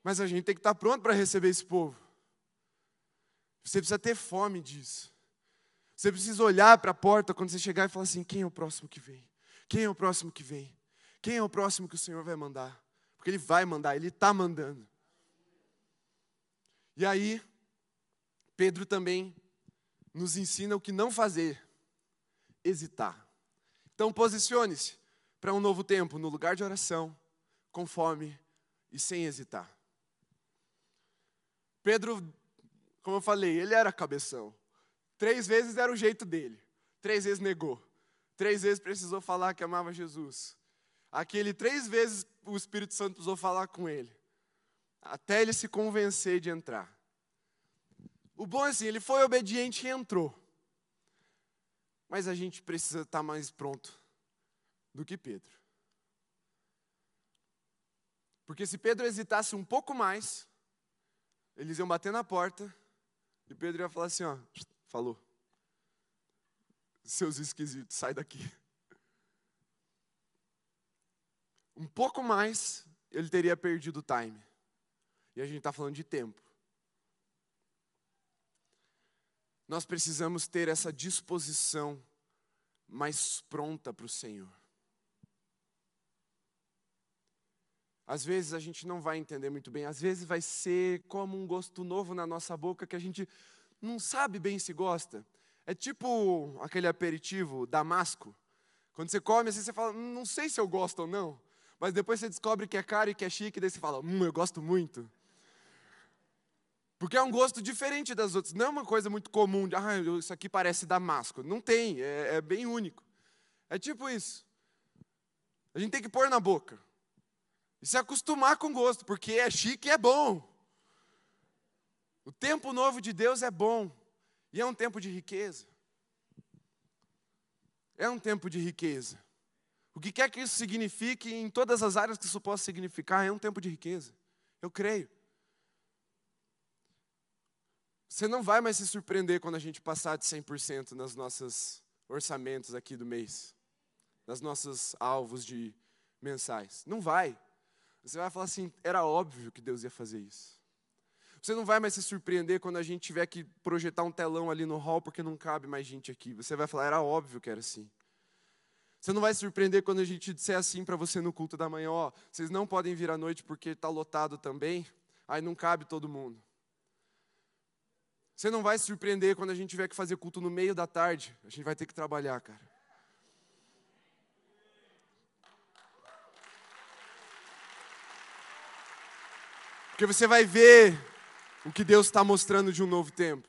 Speaker 1: Mas a gente tem que estar pronto para receber esse povo. Você precisa ter fome disso. Você precisa olhar para a porta quando você chegar e falar assim: quem é o próximo que vem? Quem é o próximo que vem? Quem é o próximo que o Senhor vai mandar? Porque Ele vai mandar, Ele está mandando. E aí, Pedro também nos ensina o que não fazer: hesitar. Então, posicione-se para um novo tempo no lugar de oração, com fome e sem hesitar. Pedro, como eu falei, ele era cabeção. Três vezes era o jeito dele. Três vezes negou. Três vezes precisou falar que amava Jesus. Aquele três vezes o Espírito Santo precisou falar com ele, até ele se convencer de entrar. O bom é assim, ele foi obediente e entrou. Mas a gente precisa estar mais pronto do que Pedro. Porque se Pedro hesitasse um pouco mais, eles iam bater na porta e Pedro ia falar assim: ó, falou. Seus esquisitos, sai daqui. um pouco mais, ele teria perdido o time. E a gente está falando de tempo. Nós precisamos ter essa disposição mais pronta para o Senhor. Às vezes a gente não vai entender muito bem, às vezes vai ser como um gosto novo na nossa boca que a gente não sabe bem se gosta. É tipo aquele aperitivo damasco. Quando você come assim, você fala, hum, não sei se eu gosto ou não. Mas depois você descobre que é caro e que é chique, daí você fala, hum, eu gosto muito. Porque é um gosto diferente das outras. Não é uma coisa muito comum de, ah, isso aqui parece damasco. Não tem, é, é bem único. É tipo isso. A gente tem que pôr na boca. E se acostumar com gosto, porque é chique e é bom. O tempo novo de Deus é bom. E é um tempo de riqueza. É um tempo de riqueza. O que quer que isso signifique em todas as áreas que isso possa significar, é um tempo de riqueza. Eu creio. Você não vai mais se surpreender quando a gente passar de 100% nos nossos orçamentos aqui do mês, nas nossos alvos de mensais. Não vai. Você vai falar assim: era óbvio que Deus ia fazer isso. Você não vai mais se surpreender quando a gente tiver que projetar um telão ali no hall porque não cabe mais gente aqui. Você vai falar: era óbvio que era assim. Você não vai se surpreender quando a gente disser assim para você no culto da manhã, ó, vocês não podem vir à noite porque está lotado também, aí não cabe todo mundo. Você não vai se surpreender quando a gente tiver que fazer culto no meio da tarde. A gente vai ter que trabalhar, cara. Porque você vai ver o que Deus está mostrando de um novo tempo.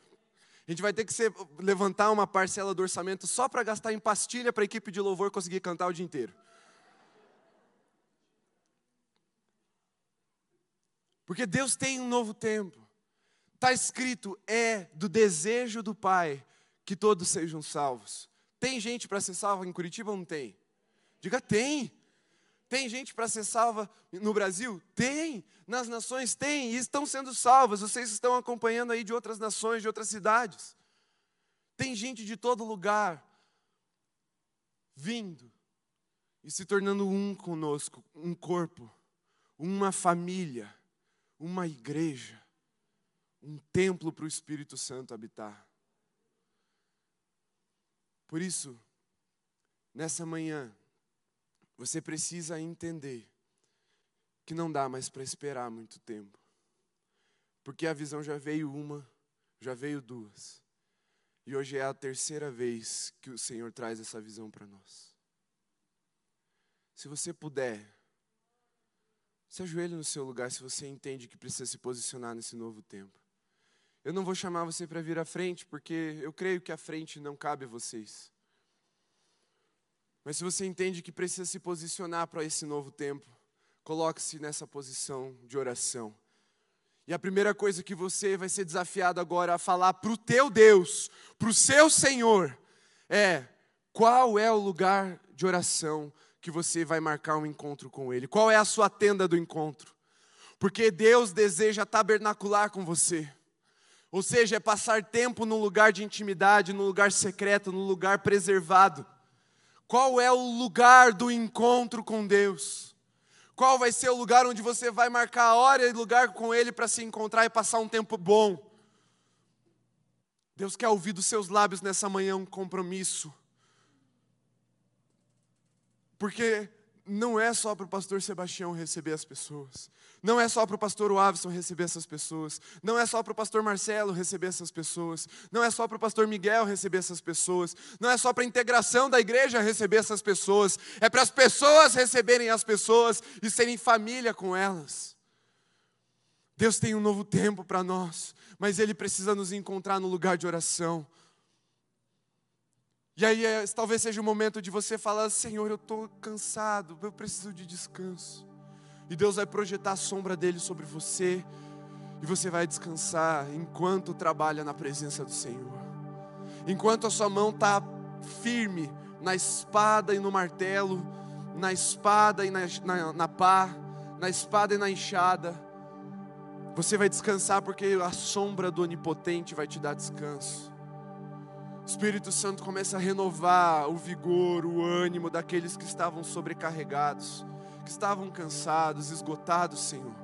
Speaker 1: A gente vai ter que ser, levantar uma parcela do orçamento só para gastar em pastilha para a equipe de louvor conseguir cantar o dia inteiro. Porque Deus tem um novo tempo. Está escrito, é do desejo do Pai que todos sejam salvos. Tem gente para ser salva em Curitiba ou não tem? Diga, tem. Tem gente para ser salva no Brasil? Tem. Nas nações? Tem. E estão sendo salvas. Vocês estão acompanhando aí de outras nações, de outras cidades. Tem gente de todo lugar vindo e se tornando um conosco, um corpo, uma família, uma igreja, um templo para o Espírito Santo habitar. Por isso, nessa manhã, você precisa entender que não dá mais para esperar muito tempo. Porque a visão já veio uma, já veio duas. E hoje é a terceira vez que o Senhor traz essa visão para nós. Se você puder, se ajoelhe no seu lugar se você entende que precisa se posicionar nesse novo tempo. Eu não vou chamar você para vir à frente, porque eu creio que a frente não cabe a vocês. Mas se você entende que precisa se posicionar para esse novo tempo, coloque-se nessa posição de oração. E a primeira coisa que você vai ser desafiado agora a falar para o teu Deus, para o seu Senhor, é qual é o lugar de oração que você vai marcar um encontro com Ele? Qual é a sua tenda do encontro? Porque Deus deseja tabernacular com você. Ou seja, é passar tempo num lugar de intimidade, num lugar secreto, num lugar preservado. Qual é o lugar do encontro com Deus? Qual vai ser o lugar onde você vai marcar a hora e lugar com Ele para se encontrar e passar um tempo bom? Deus quer ouvir dos seus lábios nessa manhã um compromisso. Porque não é só para o pastor Sebastião receber as pessoas, não é só para o pastor Wavison receber essas pessoas, não é só para o pastor Marcelo receber essas pessoas, não é só para o pastor Miguel receber essas pessoas, não é só para a integração da igreja receber essas pessoas, é para as pessoas receberem as pessoas e serem família com elas. Deus tem um novo tempo para nós, mas Ele precisa nos encontrar no lugar de oração. E aí é, talvez seja o momento de você falar: Senhor, eu estou cansado, eu preciso de descanso. E Deus vai projetar a sombra dele sobre você, e você vai descansar enquanto trabalha na presença do Senhor. Enquanto a sua mão está firme na espada e no martelo, na espada e na, na, na pá, na espada e na enxada, você vai descansar porque a sombra do Onipotente vai te dar descanso. Espírito Santo começa a renovar o vigor, o ânimo daqueles que estavam sobrecarregados, que estavam cansados, esgotados, Senhor.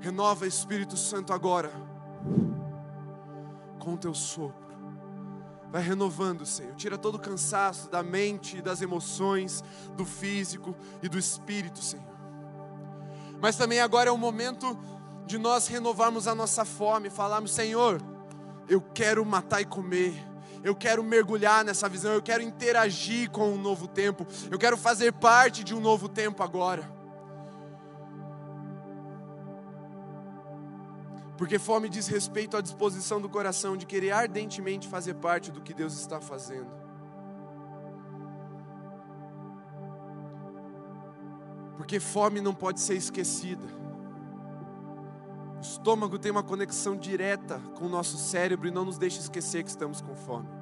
Speaker 1: Renova, Espírito Santo, agora, com o teu sopro. Vai renovando, Senhor. Tira todo o cansaço da mente, das emoções, do físico e do espírito, Senhor. Mas também agora é o momento de nós renovarmos a nossa fome, falarmos: Senhor, eu quero matar e comer eu quero mergulhar nessa visão, eu quero interagir com um novo tempo, eu quero fazer parte de um novo tempo agora. Porque fome diz respeito à disposição do coração de querer ardentemente fazer parte do que Deus está fazendo. Porque fome não pode ser esquecida. O estômago tem uma conexão direta com o nosso cérebro e não nos deixa esquecer que estamos com fome.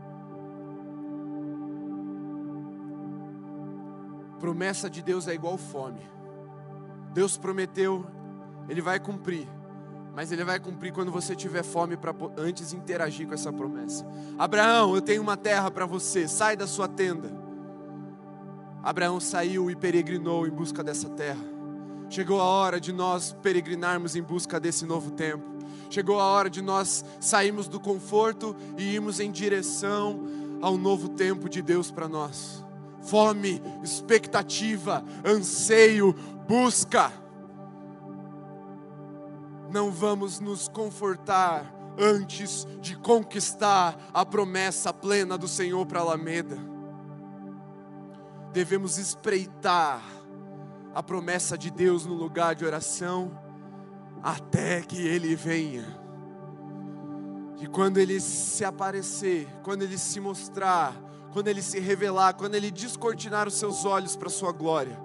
Speaker 1: Promessa de Deus é igual fome. Deus prometeu, Ele vai cumprir. Mas Ele vai cumprir quando você tiver fome para antes interagir com essa promessa. Abraão, eu tenho uma terra para você, sai da sua tenda. Abraão saiu e peregrinou em busca dessa terra. Chegou a hora de nós peregrinarmos em busca desse novo tempo. Chegou a hora de nós sairmos do conforto e irmos em direção ao novo tempo de Deus para nós. Fome, expectativa, anseio, busca. Não vamos nos confortar antes de conquistar a promessa plena do Senhor para Alameda. Devemos espreitar a promessa de Deus no lugar de oração até que Ele venha. E quando Ele se aparecer, quando Ele se mostrar, quando Ele se revelar, quando Ele descortinar os seus olhos para a Sua glória,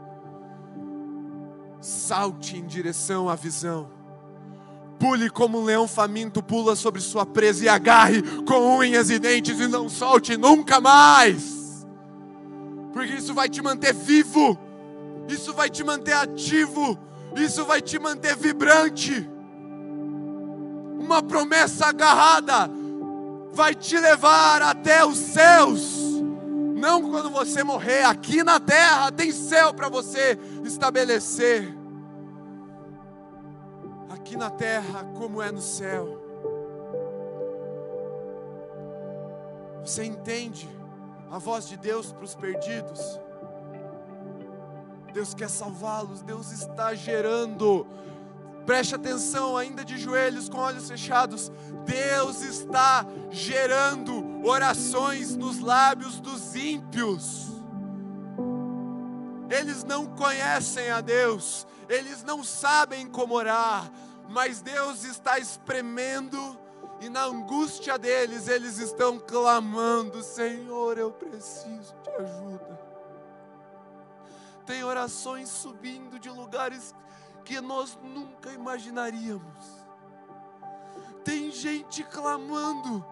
Speaker 1: salte em direção à visão. Pule como um leão faminto pula sobre sua presa e agarre com unhas e dentes e não solte nunca mais. Porque isso vai te manter vivo, isso vai te manter ativo, isso vai te manter vibrante. Uma promessa agarrada vai te levar até os céus. Não quando você morrer, aqui na terra tem céu para você estabelecer. Aqui na terra, como é no céu. Você entende a voz de Deus para os perdidos? Deus quer salvá-los, Deus está gerando. Preste atenção, ainda de joelhos, com olhos fechados. Deus está gerando orações nos lábios dos ímpios. Eles não conhecem a Deus, eles não sabem como orar, mas Deus está espremendo e na angústia deles eles estão clamando: Senhor, eu preciso de ajuda. Tem orações subindo de lugares que nós nunca imaginaríamos. Tem gente clamando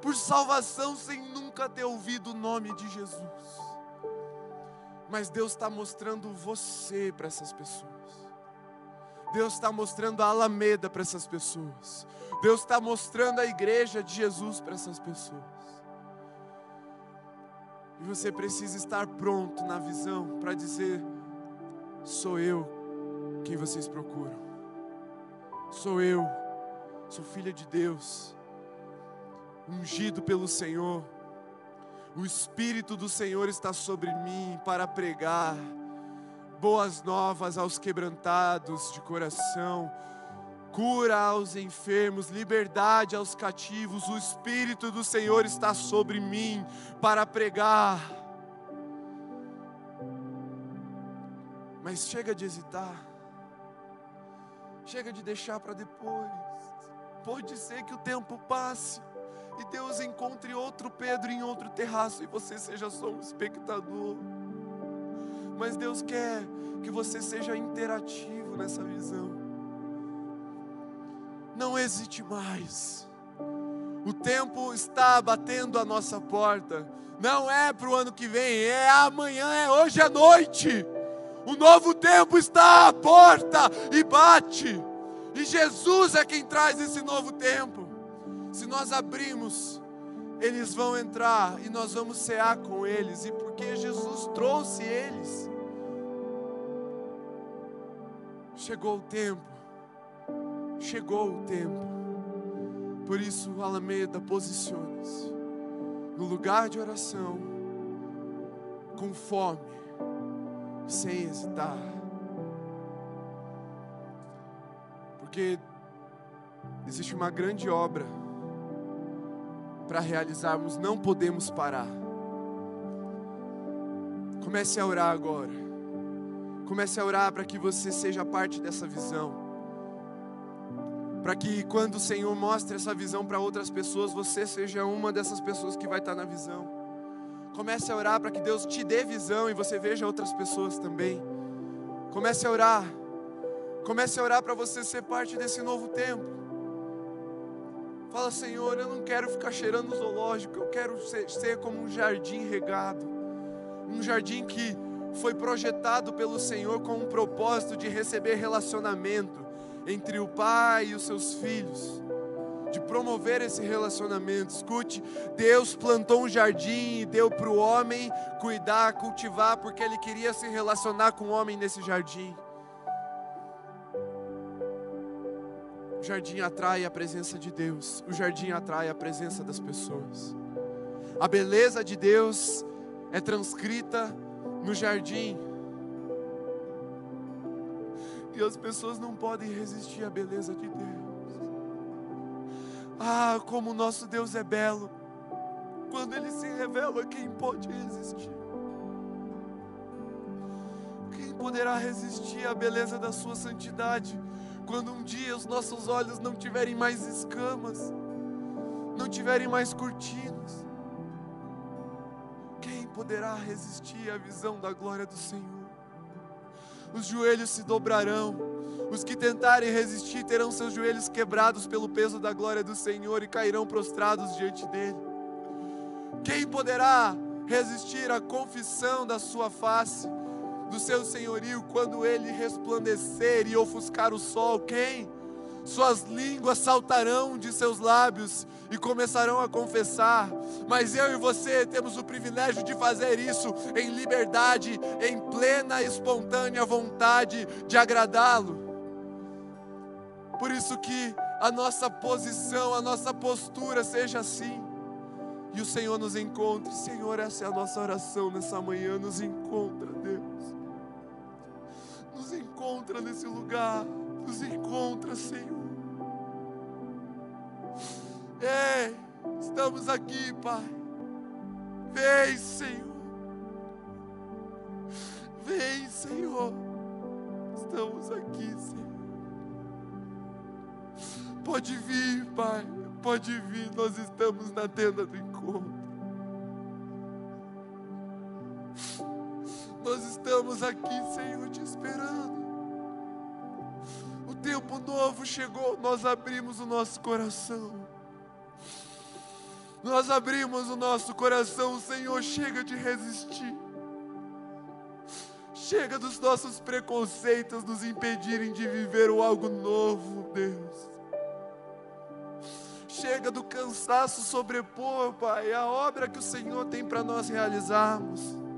Speaker 1: por salvação sem nunca ter ouvido o nome de Jesus. Mas Deus está mostrando você para essas pessoas. Deus está mostrando a Alameda para essas pessoas. Deus está mostrando a igreja de Jesus para essas pessoas. E você precisa estar pronto na visão para dizer: sou eu quem vocês procuram. Sou eu, sou filha de Deus, ungido pelo Senhor. O Espírito do Senhor está sobre mim para pregar boas novas aos quebrantados de coração, cura aos enfermos, liberdade aos cativos. O Espírito do Senhor está sobre mim para pregar. Mas chega de hesitar, chega de deixar para depois. Pode ser que o tempo passe e Deus encontre outro Pedro em outro terraço e você seja só um espectador mas Deus quer que você seja interativo nessa visão. Não hesite mais. O tempo está batendo a nossa porta. Não é para o ano que vem, é amanhã, é hoje à noite. O novo tempo está à porta e bate. E Jesus é quem traz esse novo tempo. Se nós abrimos, eles vão entrar e nós vamos cear com eles. E porque Jesus trouxe eles, Chegou o tempo, chegou o tempo. Por isso, Alameda, posicione-se no lugar de oração, com fome, sem hesitar. Porque existe uma grande obra para realizarmos, não podemos parar. Comece a orar agora. Comece a orar para que você seja parte dessa visão. Para que quando o Senhor mostre essa visão para outras pessoas, você seja uma dessas pessoas que vai estar na visão. Comece a orar para que Deus te dê visão e você veja outras pessoas também. Comece a orar. Comece a orar para você ser parte desse novo tempo. Fala, Senhor, eu não quero ficar cheirando zoológico, eu quero ser, ser como um jardim regado. Um jardim que foi projetado pelo Senhor com um propósito de receber relacionamento entre o pai e os seus filhos, de promover esse relacionamento. Escute, Deus plantou um jardim e deu para o homem cuidar, cultivar, porque ele queria se relacionar com o homem nesse jardim. Jardim atrai a presença de Deus, o jardim atrai a presença das pessoas. A beleza de Deus é transcrita no jardim. E as pessoas não podem resistir à beleza de Deus. Ah, como o nosso Deus é belo. Quando ele se revela, quem pode resistir? Quem poderá resistir à beleza da sua santidade? Quando um dia os nossos olhos não tiverem mais escamas, não tiverem mais cortinas, quem poderá resistir à visão da glória do Senhor? Os joelhos se dobrarão, os que tentarem resistir terão seus joelhos quebrados pelo peso da glória do Senhor e cairão prostrados diante dele. Quem poderá resistir à confissão da sua face, do seu senhorio, quando ele resplandecer e ofuscar o sol? Quem? Suas línguas saltarão de seus lábios e começarão a confessar. Mas eu e você temos o privilégio de fazer isso em liberdade, em plena, espontânea vontade de agradá-lo. Por isso que a nossa posição, a nossa postura seja assim. E o Senhor nos encontre. Senhor, essa é a nossa oração nessa manhã. Nos encontra, Deus. Nos encontra nesse lugar. Nos encontra, Senhor. Ei, estamos aqui, Pai. Vem, Senhor. Vem, Senhor. Estamos aqui, Senhor. Pode vir, Pai, pode vir, nós estamos na tenda do encontro. Estamos aqui, Senhor, te esperando. O tempo novo chegou, nós abrimos o nosso coração. Nós abrimos o nosso coração, Senhor, chega de resistir. Chega dos nossos preconceitos nos impedirem de viver o algo novo, Deus. Chega do cansaço sobrepor, Pai, a obra que o Senhor tem para nós realizarmos.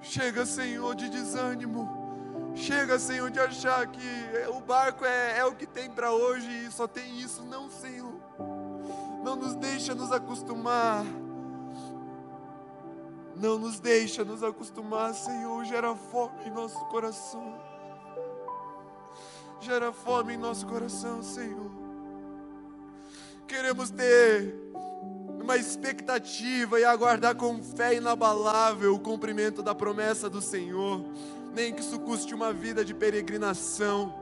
Speaker 1: Chega, Senhor, de desânimo. Chega, Senhor, de achar que o barco é, é o que tem para hoje e só tem isso. Não, Senhor. Não nos deixa nos acostumar. Não nos deixa nos acostumar, Senhor. Gera fome em nosso coração. Gera fome em nosso coração, Senhor. Queremos ter uma expectativa e aguardar com fé inabalável o cumprimento da promessa do Senhor, nem que isso custe uma vida de peregrinação,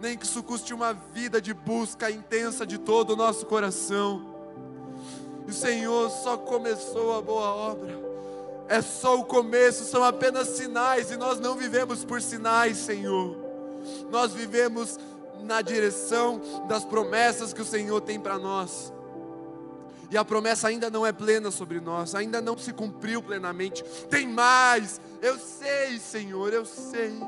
Speaker 1: nem que isso custe uma vida de busca intensa de todo o nosso coração. E o Senhor só começou a boa obra, é só o começo, são apenas sinais, e nós não vivemos por sinais, Senhor, nós vivemos na direção das promessas que o Senhor tem para nós. E a promessa ainda não é plena sobre nós, ainda não se cumpriu plenamente. Tem mais, eu sei, Senhor, eu sei.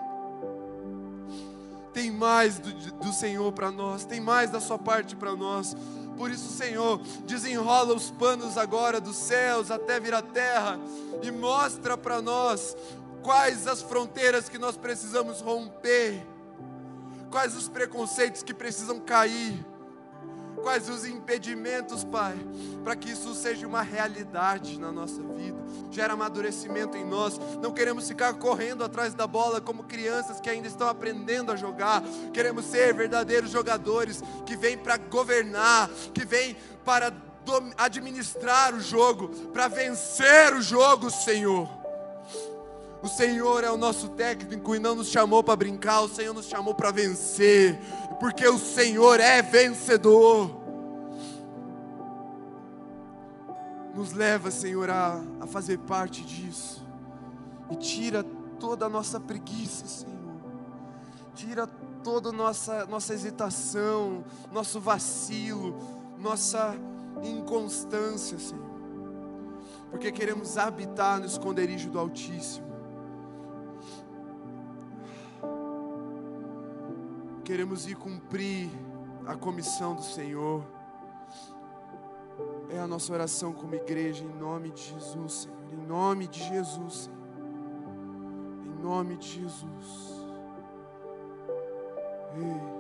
Speaker 1: Tem mais do, do Senhor para nós, tem mais da Sua parte para nós. Por isso, Senhor, desenrola os panos agora dos céus até vir à terra e mostra para nós quais as fronteiras que nós precisamos romper Quais os preconceitos que precisam cair? Quais os impedimentos, Pai, para que isso seja uma realidade na nossa vida? Gera amadurecimento em nós. Não queremos ficar correndo atrás da bola como crianças que ainda estão aprendendo a jogar. Queremos ser verdadeiros jogadores que vêm para governar, que vêm para administrar o jogo, para vencer o jogo, Senhor. O Senhor é o nosso técnico e não nos chamou para brincar, o Senhor nos chamou para vencer, porque o Senhor é vencedor. Nos leva, Senhor, a, a fazer parte disso, e tira toda a nossa preguiça, Senhor, tira toda a nossa, nossa hesitação, nosso vacilo, nossa inconstância, Senhor, porque queremos habitar no esconderijo do Altíssimo. Queremos ir cumprir a comissão do Senhor. É a nossa oração como igreja, em nome de Jesus, Senhor. Em nome de Jesus, Senhor. Em nome de Jesus. Ei.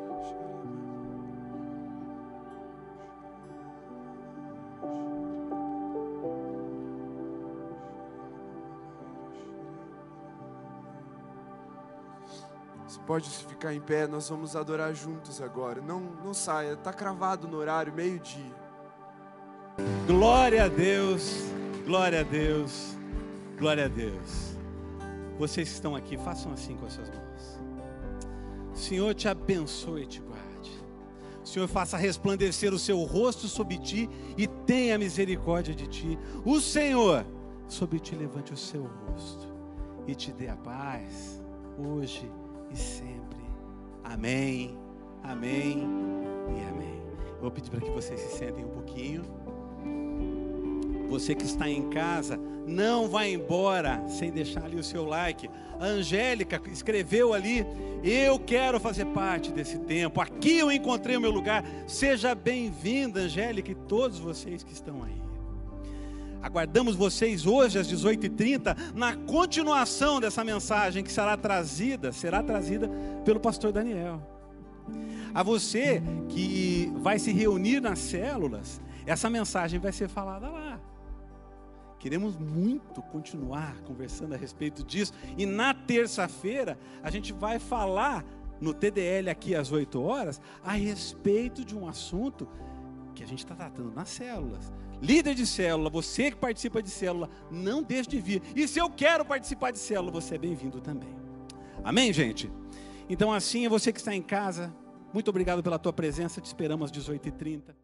Speaker 1: Pode ficar em pé, nós vamos adorar juntos agora. Não, não saia, está cravado no horário, meio-dia.
Speaker 2: Glória a Deus, glória a Deus, glória a Deus. Vocês que estão aqui, façam assim com as suas mãos. O Senhor te abençoe e te guarde. O Senhor faça resplandecer o seu rosto sobre ti e tenha misericórdia de ti. O Senhor sobre ti levante o seu rosto e te dê a paz, hoje e sempre. Amém, amém e amém. Vou pedir para que vocês se sentem um pouquinho. Você que está em casa, não vá embora sem deixar ali o seu like. A Angélica escreveu ali: Eu quero fazer parte desse tempo. Aqui eu encontrei o meu lugar. Seja bem-vinda, Angélica, e todos vocês que estão aí. Aguardamos vocês hoje às 18h30 na continuação dessa mensagem que será trazida, será trazida pelo pastor Daniel. A você que vai se reunir nas células, essa mensagem vai ser falada lá. Queremos muito continuar conversando a respeito disso. E na terça-feira, a gente vai falar no TDL aqui às 8 horas a respeito de um assunto que a gente está tratando nas células. Líder de célula, você que participa de célula, não deixe de vir. E se eu quero participar de célula, você é bem-vindo também. Amém, gente? Então, assim, você que está em casa, muito obrigado pela tua presença. Te esperamos às 18h30.